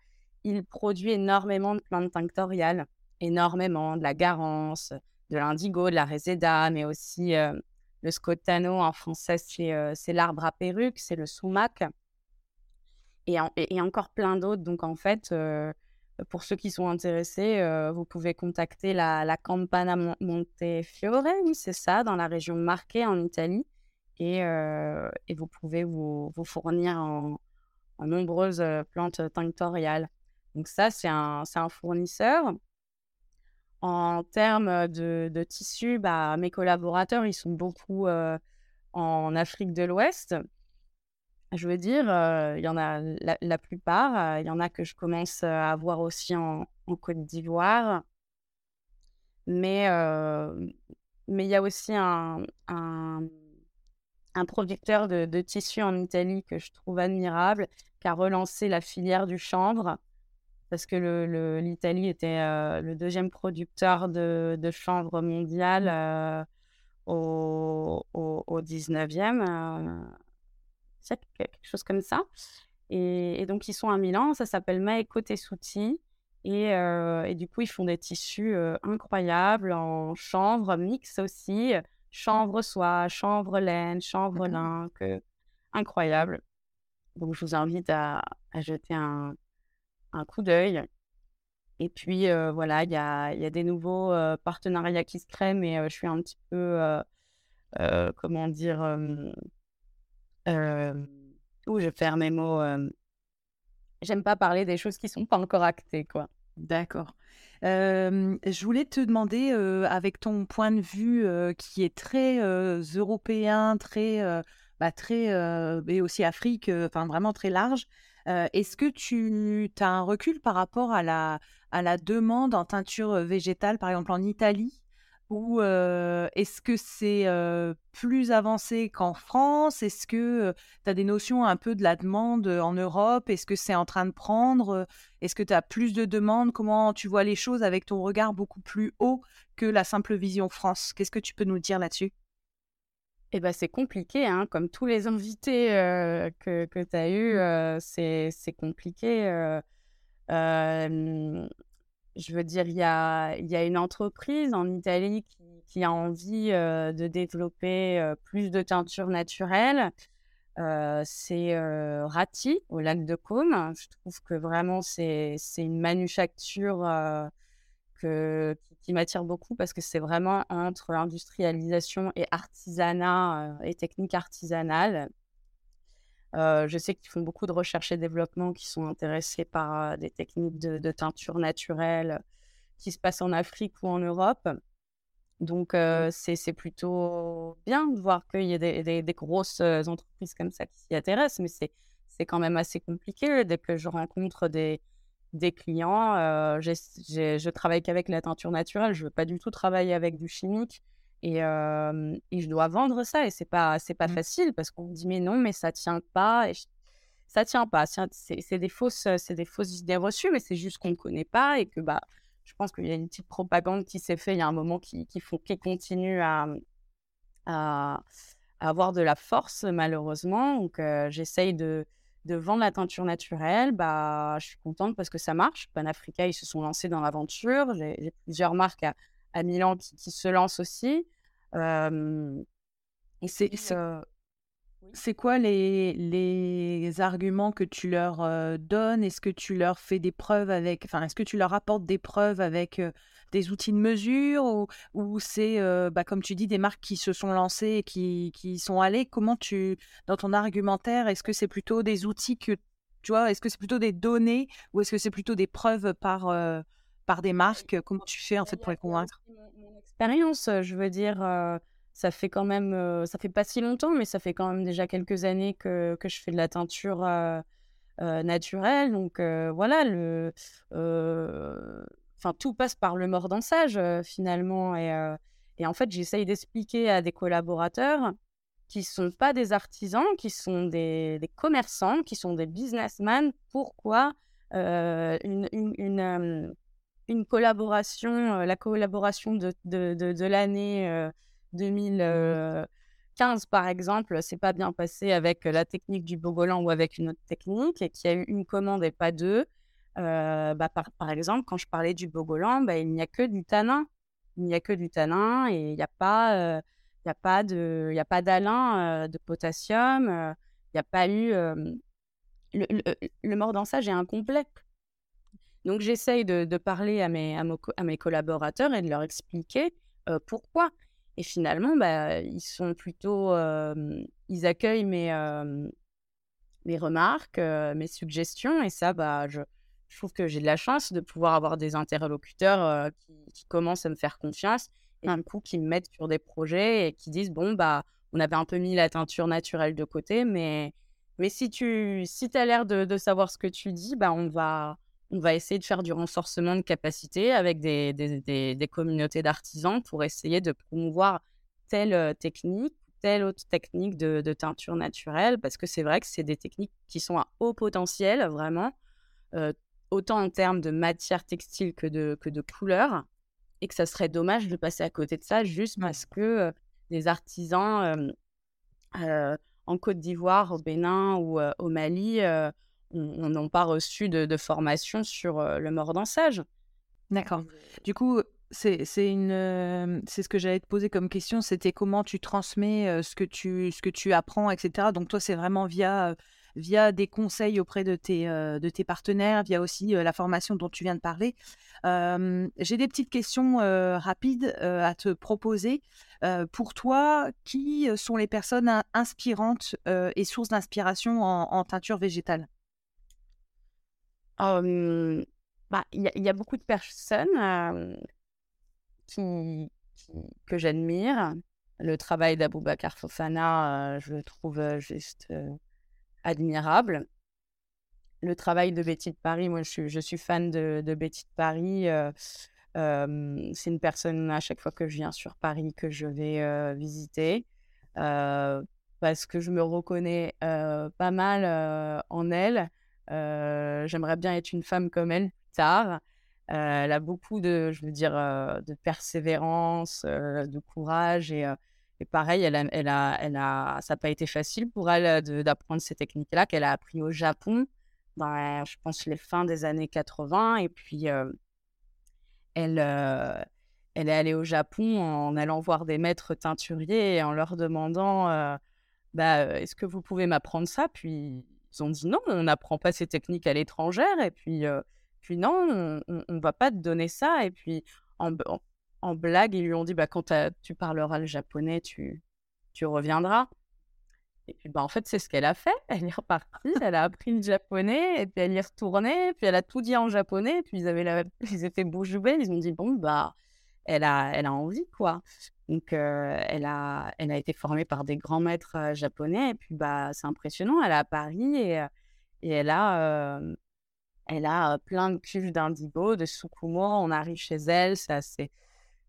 il produit énormément de plantes tinctoriales, énormément de la garance, de l'indigo, de la reseda, mais aussi euh, le scotano en français, euh, c'est l'arbre à perruque, c'est le sumac, et, encore plein d'autres. Donc en fait, euh, pour ceux qui sont intéressés, vous pouvez contacter la, Campana Montefiore, c'est ça, dans la région Marche en Italie, et, vous pouvez vous, vous fournir en, en nombreuses plantes tinctoriales. Donc ça, c'est un, un, fournisseur. En termes de, tissus, bah, mes collaborateurs, ils sont beaucoup en Afrique de l'Ouest. Je veux dire, il y en a la, plupart. Il y en a que je commence à voir aussi en, Côte d'Ivoire. Mais mais il y a aussi un, un, un producteur de, de tissus en Italie que je trouve admirable, qui a relancé la filière du chanvre parce que l'Italie était le deuxième producteur de, chanvre mondial mmh. au, au, 19e. c'est quelque chose comme ça. Et, donc, ils sont à Milan. Ça s'appelle Maeko Tessuti. Et, et, du coup, ils font des tissus incroyables en chanvre, mix aussi. Chanvre soie, chanvre laine, chanvre lin. incroyable. Donc, je vous invite à jeter un, un coup d'œil. Et puis, voilà, il y a, y a, des nouveaux partenariats qui se créent, mais je suis un petit peu, comment dire, où je perds mes mots. J'aime pas parler des choses qui sont pas encore actées, quoi. D'accord. je voulais te demander, avec ton point de vue qui est très européen, très, bah, très, et aussi Afrique, enfin vraiment très large, est-ce que tu as un recul par rapport à la, demande en teinture végétale, par exemple en Italie? Ou est-ce que c'est plus avancé qu'en France? Est-ce que tu as des notions un peu de la demande en Europe? Est-ce que c'est en train de prendre? Est-ce que tu as plus de demandes? Comment tu vois les choses avec ton regard beaucoup plus haut que la simple vision France? Qu'est-ce que tu peux nous dire là-dessus? Eh ben, c'est compliqué, hein, comme tous les invités que, que tu as eus, mmh. c'est compliqué. je veux dire, il y a, y a une entreprise en Italie qui, qui a envie de développer plus de teintures naturelles. c'est Ratti, au lac de Côme. Je trouve que vraiment, c'est une manufacture qui, m'attire beaucoup parce que c'est vraiment entre industrialisation et artisanat euh, et technique artisanale. Euh, je sais qu'ils font beaucoup de recherche et développement qui sont intéressés par euh, des techniques de, teinture naturelle qui se passent en Afrique ou en Europe. Donc, mmh. c'est plutôt bien de voir qu'il y a des, des, grosses entreprises comme ça qui s'y intéressent, mais c'est quand même assez compliqué dès que je rencontre des, des clients. Euh, je travaille qu'avec la teinture naturelle. Je ne veux pas du tout travailler avec du chimique. Et, je dois vendre ça. Et c'est pas, c'est pas mmh. facile parce qu'on me dit mais non, mais ça tient pas. Et ça tient pas. C'est des fausses, des fausses idées reçues, mais c'est juste qu'on ne connaît pas et que bah, je pense qu'il y a une petite propagande qui s'est faite il y a un moment qui, qui, font, qui continue à, à, avoir de la force malheureusement. Donc j'essaye de de vendre la teinture naturelle, bah, je suis contente parce que ça marche. Panafrica, ils se sont lancés dans l'aventure. J'ai plusieurs marques à, Milan qui, se lancent aussi. et c'est c'est quoi les, les arguments que tu leur donnes? Est-ce que tu leur fais des preuves avec, enfin, est-ce que tu leur apportes des preuves avec des outils de mesure ou, ou c'est, bah, comme tu dis, des marques qui se sont lancées et qui, qui sont allées? Comment tu, dans ton argumentaire, est-ce que c'est plutôt des outils que, tu vois, est-ce que c'est plutôt des données ou est-ce que c'est plutôt des preuves par, par des marques? Comment tu fais en fait pour les convaincre? Mon expérience, je veux dire ça fait quand même, ça fait pas si longtemps, mais ça fait quand même déjà quelques années que, que je fais de la teinture naturelle. Donc voilà, le, enfin tout passe par le mordançage finalement. Et, et, en fait, j'essaye d'expliquer à des collaborateurs qui sont pas des artisans, qui sont des, commerçants, qui sont des businessmen, pourquoi une, une, une, collaboration, la collaboration de, de l'année 2015, par exemple, c'est pas bien passé avec la technique du bogolan ou avec une autre technique et qu'il y a eu une commande et pas deux. Euh, bah, par, exemple, quand je parlais du bogolan, bah, il n'y a que du tanin. Il n'y a que du tanin et il n'y a pas, euh, de, y a pas d'alun, euh, de potassium. il n'y a pas eu le, le, le est incomplet. Donc j'essaye de, de, parler à mes, à, mes collaborateurs et de leur expliquer pourquoi. Et finalement, bah, ils sont plutôt, ils accueillent mes, mes remarques, mes suggestions, et ça, bah, je, je trouve que j'ai de la chance de pouvoir avoir des interlocuteurs qui, commencent à me faire confiance et un coup qui me mettent sur des projets et qui disent bon bah on avait un peu mis la teinture naturelle de côté, mais mais si tu si as l'air de, de, savoir ce que tu dis, bah on va on va essayer de faire du renforcement de capacité avec des, des, des, communautés d'artisans pour essayer de promouvoir telle technique, telle autre technique de, de teinture naturelle, parce que c'est vrai que c'est des techniques qui sont à haut potentiel, vraiment, autant en termes de matière textile que de, que de couleur, et que ça serait dommage de passer à côté de ça juste parce que des artisans en Côte d'Ivoire, au Bénin ou au Mali n'ont pas reçu de, formation sur le mordançage. D'accord. Du coup, c'est une c'est ce que j'allais te poser comme question, c'était comment tu transmets ce que tu ce que tu apprends, etc. Donc toi, c'est vraiment via via des conseils auprès de tes, de tes partenaires, via aussi la formation dont tu viens de parler. J'ai des petites questions rapides à te proposer. pour toi, qui sont les personnes inspirantes et sources d'inspiration en, teinture végétale? Bah, il y, a beaucoup de personnes que j'admire. Le travail d'Aboubacar Fofana, je le trouve juste admirable. Le travail de Betty de Paris, moi je suis, je suis fan de, de Betty de Paris. c'est une personne à chaque fois que je viens sur Paris que je vais visiter parce que je me reconnais pas mal en elle. J'aimerais bien être une femme comme elle plus tard. elle a beaucoup de, je veux dire, de persévérance, de courage et pareil, elle a, elle a, ça n'a pas été facile pour elle d'apprendre ces techniques-là qu'elle a appris au Japon dans, je pense, les fins des années 80. Et puis, elle, elle est allée au Japon en allant voir des maîtres teinturiers et en leur demandant bah, Est-ce que vous pouvez m'apprendre ça? Puis, ils ont dit non, on n'apprend pas ces techniques à l'étrangère. Et puis, puis non, on ne va pas te donner ça. Et puis, en, blague, ils lui ont dit bah, quand tu parleras le japonais, tu, tu reviendras. Et puis, bah, en fait, c'est ce qu'elle a fait. Elle est repartie, elle a appris le japonais, et puis elle est retournée, puis elle a tout dit en japonais, puis ils, avaient la... ils étaient bouche bée, ils ont dit bon, bah, elle a, elle a envie, quoi. Donc, elle, a, elle a été formée par des grands maîtres japonais, et puis, bah, c'est impressionnant. Elle est à Paris, et, et elle a. elle a plein de cuves d'indigo, de sukumo. On arrive chez elle, c'est assez,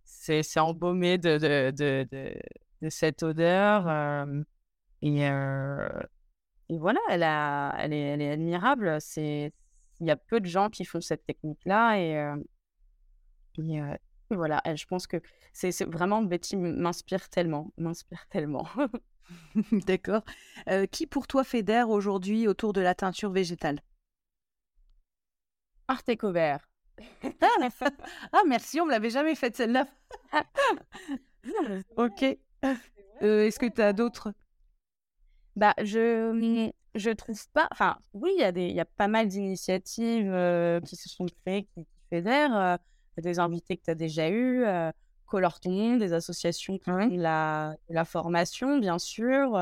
c'est embaumé de, de, de, de, cette odeur. et, et, voilà, elle, a, elle, est, elle est admirable. Il y a peu de gens qui font cette technique-là. Et, et, voilà, je pense que c'est vraiment Betty m'inspire tellement, m'inspire tellement. D'accord. qui pour toi fédère aujourd'hui autour de la teinture végétale? Arte Vert. ah, merci, on me l'avait jamais faite celle-là. ok. Euh, est-ce que tu as d'autres? Bah, je je trouve pas. Enfin, oui, il y a des, il y a pas mal d'initiatives euh, qui se sont créées, qui, fédèrent. Euh, des invités que tu as déjà eu, Color Ton des associations qui font la, la formation, bien sûr.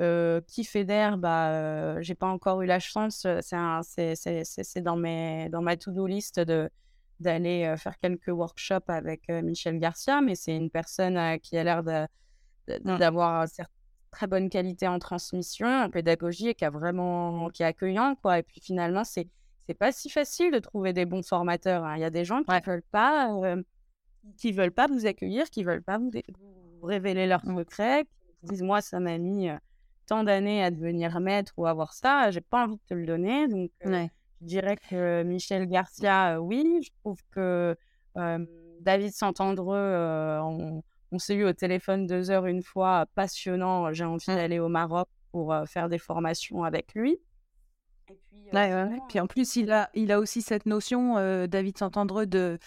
Euh, qui fédère, bah, euh, j'ai pas encore eu la chance. C'est dans, mes, dans ma to-do list de d'aller faire quelques workshops avec Michel Garcia, mais c'est une personne qui a l'air d'avoir de, très bonne qualité en transmission, en pédagogie et qui a vraiment qui est accueillant quoi. Et puis finalement, c'est c'est pas si facile de trouver des bons formateurs. Hein. Il y a des gens qui veulent pas qui veulent pas vous accueillir, qui veulent pas vous, révéler leurs secrets, qui disent moi ça m'a mis tant d'années à devenir maître ou avoir ça, j'ai pas envie de te le donner. Donc, euh, je dirais que Michel Garcia, oui. Je trouve que David Santandreux, on, on s'est eu au téléphone deux heures une fois, passionnant. J'ai envie mmh. d'aller au Maroc pour faire des formations avec lui. Et puis, puis en plus, il a, il a aussi cette notion, David Santandreux, de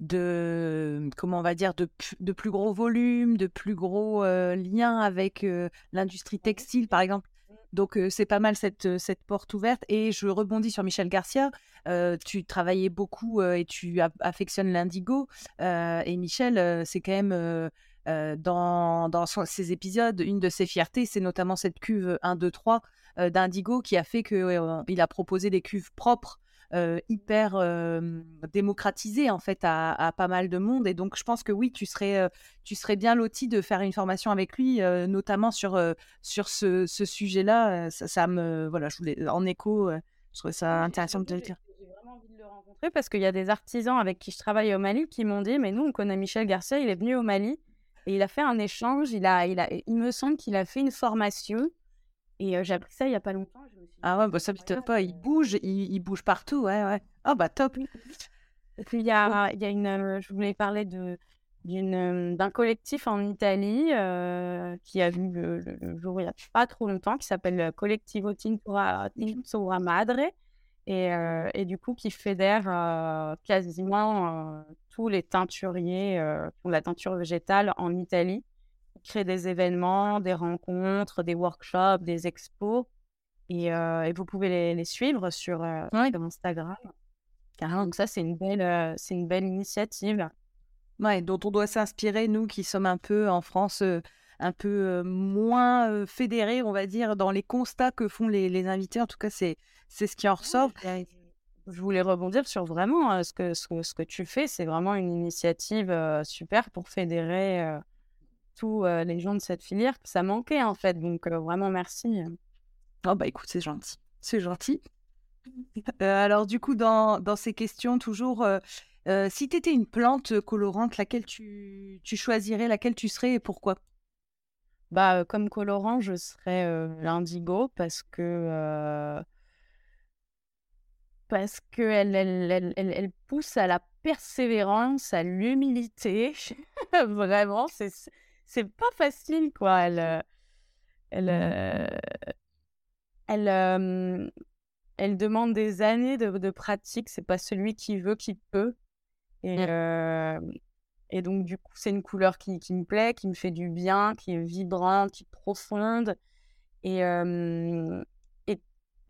de comment on va dire de, de plus gros volume, de plus gros liens avec l'industrie textile par exemple. Donc c'est pas mal cette, cette porte ouverte. Et je rebondis sur Michel Garcia. tu travaillais beaucoup et tu affectionnes l'indigo. et Michel, c'est quand même dans, dans ses épisodes, une de ses fiertés, c'est notamment cette cuve 1, 2, 3 d'indigo qui a fait qu'il a proposé des cuves propres euh, hyper démocratisé en fait à, pas mal de monde et donc je pense que oui tu serais tu serais bien loti de faire une formation avec lui notamment sur sur ce, ce sujet là ça, me voilà je voulais en écho je trouvais ça intéressant de le dire j'ai vraiment envie de le rencontrer parce qu'il y a des artisans avec qui je travaille au Mali qui m'ont dit mais nous on connaît Michel Garcia il est venu au Mali Et il a fait un échange. Il, a, il, a, il me semble qu'il a fait une formation. Et j'ai appris ça il n'y a pas longtemps. ah ouais, bah ça m'étonne pas. Il bouge, il, il, bouge partout. Ouais, ouais. Oh, bah top. Et puis, il y a, il y a une. Je voulais parler de d'un collectif en Italie qui a vu le, jour il n'y a pas trop longtemps, qui s'appelle Colectivo Tintura, Tintura Madre, et, et, du coup qui fédère quasiment tous les teinturiers pour la teinture végétale en Italie. Créent des événements, des rencontres, des workshops, des expos, et, et vous pouvez les, les suivre sur, Instagram. Donc ça, c'est une, belle, c'est une belle initiative. Ouais, dont on doit s'inspirer, nous qui sommes un peu en France, un peu moins fédérés, on va dire, dans les constats que font les, les invités. En tout cas, c'est c'est ce qui en ressort. Je voulais rebondir sur vraiment ce, que, ce, ce, que tu fais. C'est vraiment une initiative super pour fédérer tous les gens de cette filière. Ça manquait en fait, donc vraiment merci. Oh bah écoute, c'est gentil. C'est gentil. alors du coup, dans, dans ces questions, toujours si tu étais une plante colorante, laquelle tu, tu, choisirais, laquelle tu serais et pourquoi? Bah, Comme colorant, je serais l'indigo parce que, parce que elle, elle, elle, elle, pousse à la persévérance, à l'humilité. Vraiment, c'est, c'est pas facile, quoi. Elle, elle, elle, elle demande des années de, de pratique. C'est pas celui qui veut qui peut. Et, mmh. et donc, du coup, c'est une couleur qui, qui, me plaît, qui me fait du bien, qui est vibrante, qui est profonde. Et, et,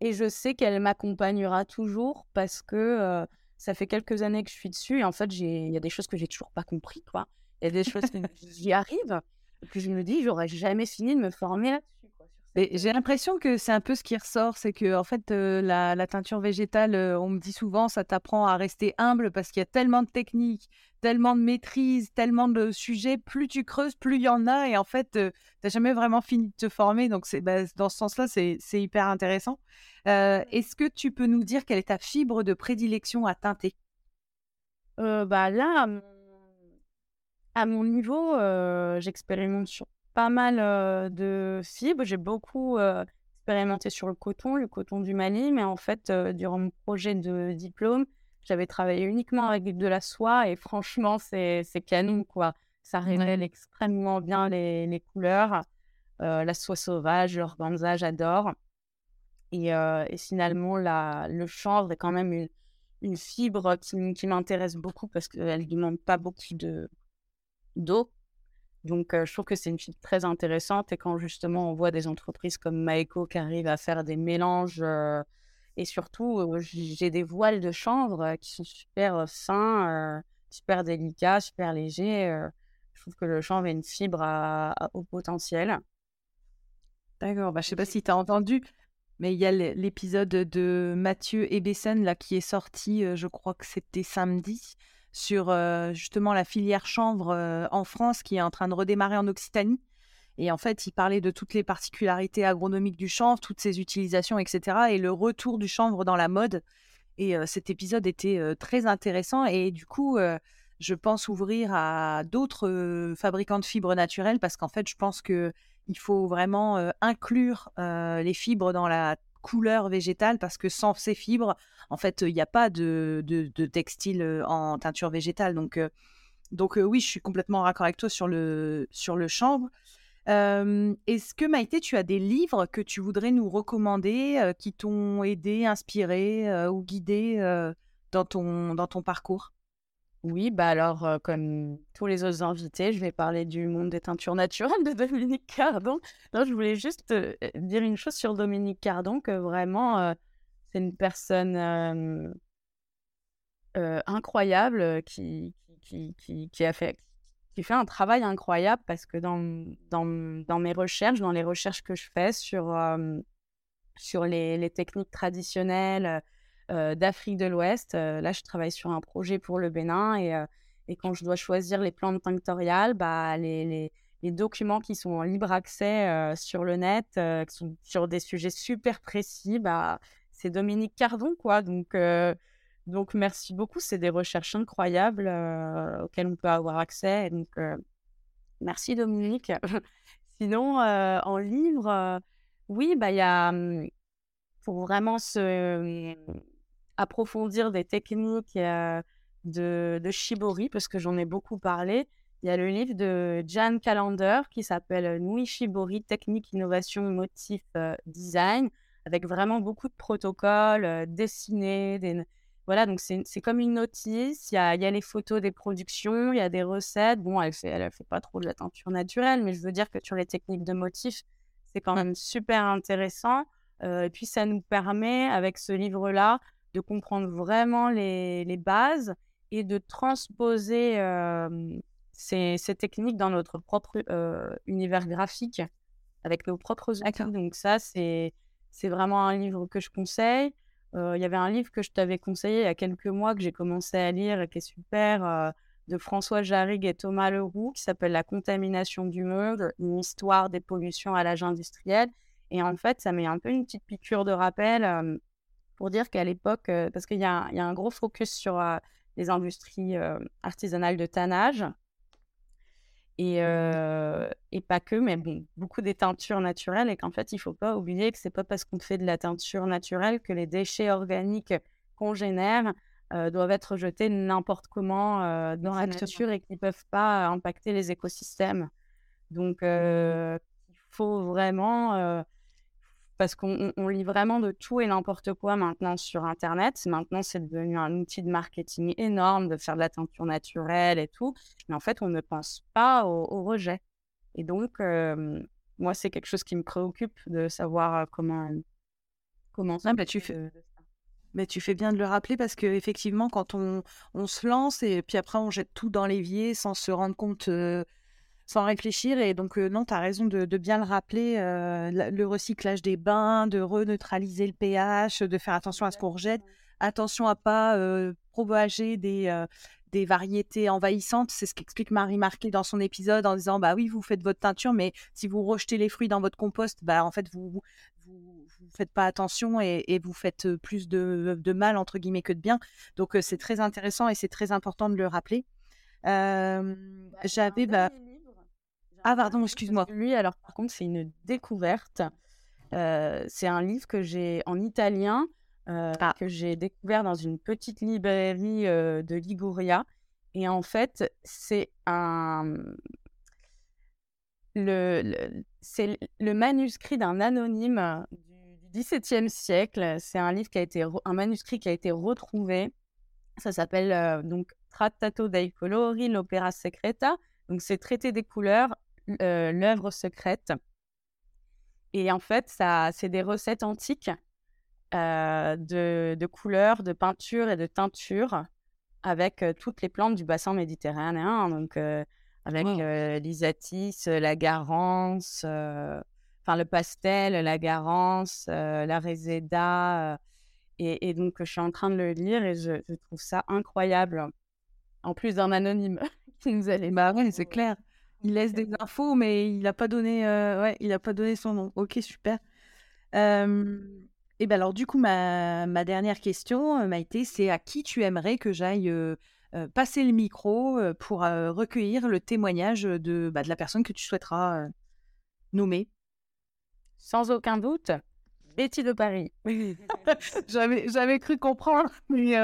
et, je sais qu'elle m'accompagnera toujours parce que ça fait quelques années que je suis dessus. Et en fait, il y a des choses que j'ai toujours pas compris. Quoi. Il y a des choses qui j'y arrive. Et puis je me dis, j'aurais jamais fini de me former là-dessus j'ai l'impression que c'est un peu ce qui ressort, c'est que en fait la, teinture végétale, on me dit souvent, ça t'apprend à rester humble parce qu'il y a tellement de techniques, tellement de maîtrise, tellement de sujets. Plus tu creuses, plus il y en a, et en fait, tu n'as jamais vraiment fini de te former. Donc c'est bah, dans ce sens-là, c'est hyper intéressant. Est-ce que tu peux nous dire quelle est ta fibre de prédilection à teinter? Bah là, à mon, niveau, j'expérimente sur pas mal de fibres. J'ai beaucoup expérimenté sur le coton, le coton du Mali, mais en fait, durant mon projet de diplôme, j'avais travaillé uniquement avec de la soie et franchement, c'est canon, quoi. Ça révèle extrêmement bien les, les couleurs. la soie sauvage, l'organza, j'adore. Et, et, finalement, la, le chanvre est quand même une, une fibre qui, qui m'intéresse beaucoup parce qu'elle ne demande pas beaucoup d'eau. Donc, je trouve que c'est une fibre très intéressante. Et quand justement on voit des entreprises comme Maeko qui arrivent à faire des mélanges, et surtout, j'ai des voiles de chanvre qui sont super fins, super délicats, super légers. je trouve que le chanvre est une fibre à, au potentiel. D'accord. Bah, je ne sais pas si tu as entendu, mais il y a l'épisode de Mathieu Ebessen là, qui est sorti, je crois que c'était samedi sur justement la filière chanvre en France qui est en train de redémarrer en Occitanie. Et en fait, il parlait de toutes les particularités agronomiques du chanvre, toutes ses utilisations, etc. et le retour du chanvre dans la mode. Et cet épisode était très intéressant. Et du coup, je pense ouvrir à d'autres fabricants de fibres naturelles parce qu'en fait, je pense que il faut vraiment inclure les fibres dans la couleur végétale parce que sans ces fibres, en fait, il n'y a pas de, de, textile en teinture végétale. Donc, donc oui, je suis complètement raccord avec toi sur le, sur le chanvre. Est-ce que Maïté, tu as des livres que tu voudrais nous recommander qui t'ont aidé, inspiré ou guidé dans, ton, dans ton parcours? Oui, bah alors, comme tous les autres invités, je vais parler du monde des teintures naturelles de Dominique Cardon. Je voulais juste dire une chose sur Dominique Cardon, que vraiment, c'est une personne incroyable qui, qui, qui, qui, a fait, qui fait un travail incroyable parce que dans, dans, dans mes recherches, dans les recherches que je fais sur, sur les, les techniques traditionnelles, d'Afrique de l'Ouest. Euh, là, je travaille sur un projet pour le Bénin et, euh, et quand je dois choisir les plantes tinctoriales, bah, les, les, documents qui sont en libre accès sur le net, qui sont sur des sujets super précis, bah, c'est Dominique Cardon, quoi. Donc, donc merci beaucoup. C'est des recherches incroyables auxquelles on peut avoir accès. donc, Merci Dominique. Sinon, en livre, oui, bah, il y a, mmh, pour vraiment se mmh, approfondir des techniques de, de Shibori, parce que j'en ai beaucoup parlé, il y a le livre de Jan Callender qui s'appelle Nui Shibori, Technique, Innovation, Motif, Design, avec vraiment beaucoup de protocoles dessinés. Des... Voilà, donc c'est comme une notice. Il y, a, il y, a, les photos des productions, il y a des recettes. Bon, elle fait, elle fait pas trop de la teinture naturelle, mais je veux dire que sur les techniques de motifs, c'est quand même super intéressant. et puis, ça nous permet, avec ce livre-là, de comprendre vraiment les, les, bases et de transposer ces, ces, techniques dans notre propre univers graphique avec nos propres outils. Donc ça, c'est vraiment un livre que je conseille. Il y avait un livre que je t'avais conseillé il y a quelques mois que j'ai commencé à lire et qui est super, de François Jarrigue et Thomas Leroux, qui s'appelle La contamination du monde, une histoire des pollutions à l'âge industriel. Et en fait, ça met un peu une petite piqûre de rappel pour dire qu'à l'époque, parce qu'il y, y, a un gros focus sur les industries artisanales de tannage, et, et, pas que, mais bon, beaucoup des teintures naturelles et qu'en fait, il ne faut pas oublier que c'est pas parce qu'on fait de la teinture naturelle que les déchets organiques qu'on génère doivent être jetés n'importe comment dans la nature et qu'ils ne peuvent pas impacter les écosystèmes. Donc, mmh il faut vraiment parce qu'on lit vraiment de tout et n'importe quoi maintenant sur Internet. Maintenant, c'est devenu un outil de marketing énorme de faire de la teinture naturelle et tout. Mais en fait, on ne pense pas au, rejet. Et donc, moi, c'est quelque chose qui me préoccupe de savoir comment comment ça. bah, tu fais. Mais tu fais bien de le rappeler parce qu'effectivement, quand on, on, se lance et puis après on jette tout dans l'évier sans se rendre compte sans réfléchir. Et donc, non, tu as raison de, bien le rappeler, le recyclage des bains, de reneutraliser le pH, de faire attention à ce qu'on rejette, attention à pas propager des, des variétés envahissantes. C'est ce qu'explique Marie Marquet dans son épisode en disant, bah oui, vous faites votre teinture, mais si vous rejetez les fruits dans votre compost, bah en fait, vous vous, faites pas attention et, vous faites plus de, de, mal, entre guillemets, que de bien. Donc, c'est très intéressant et c'est très important de le rappeler. Bah, j'avais... Bah, ah, pardon, excuse-moi. Lui, alors, par contre, c'est une découverte. Euh, c'est un livre que j'ai en italien, euh, ah. que j'ai découvert dans une petite librairie euh, de Liguria. Et en fait, c'est un. Le, c'est le manuscrit d'un anonyme du XVIIe siècle. C'est un livre qui a été un manuscrit qui a été retrouvé. Ça s'appelle donc Trattato dei colori, l'opera secreta. Donc c'est traité des couleurs, l'œuvre secrète. Et en fait, ça, c'est des recettes antiques euh, de, couleurs, de peinture et de teinture avec euh, toutes les plantes du bassin méditerranéen. Donc, avec l'isatis, la garance, enfin le pastel, la garance, la réséda. Et, donc, je suis en train de le lire et je, trouve ça incroyable. En plus d'un anonyme qui nous allait. Bah c'est clair. Il laisse des infos, mais il n'a pas donné, euh, ouais, il a pas donné son nom. Ok, super. et ben alors du coup, ma, ma dernière question, euh, Maïté, c'est à qui tu aimerais que j'aille euh, passer le micro pour recueillir le témoignage de, bah, de la personne que tu souhaiteras nommer? Sans aucun doute, Betty de Paris. j'avais, j'avais cru comprendre, mais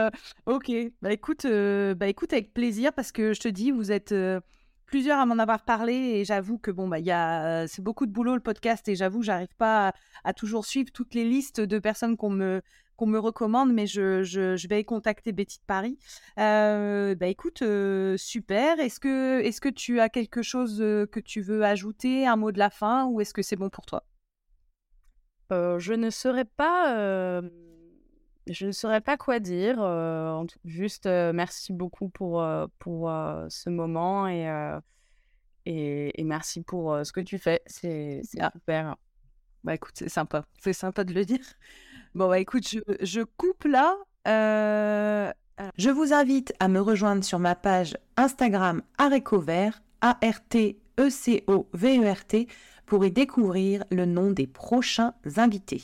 ok. Bah écoute, bah écoute avec plaisir parce que je te dis, vous êtes plusieurs à m'en avoir parlé et j'avoue que bon bah il a c'est beaucoup de boulot le podcast et j'avoue j'arrive pas à, toujours suivre toutes les listes de personnes qu'on me qu'on me recommande mais je, je, vais contacter Betty de Paris. Euh, bah écoute euh, super. Est-ce que est-ce que tu as quelque chose euh, que tu veux ajouter, un mot de la fin ou est-ce que c'est bon pour toi? Je ne serais pas je ne saurais pas quoi dire. juste merci beaucoup pour, pour ce moment et, et, merci pour ce que tu fais. C'est ah. super. Bah écoute, c'est sympa. C'est sympa de le dire. Bon, bah écoute, je, je coupe là. Je vous invite à me rejoindre sur ma page Instagram Arécovert, A-R-T-E-C-O-V-E-R-T, pour y découvrir le nom des prochains invités.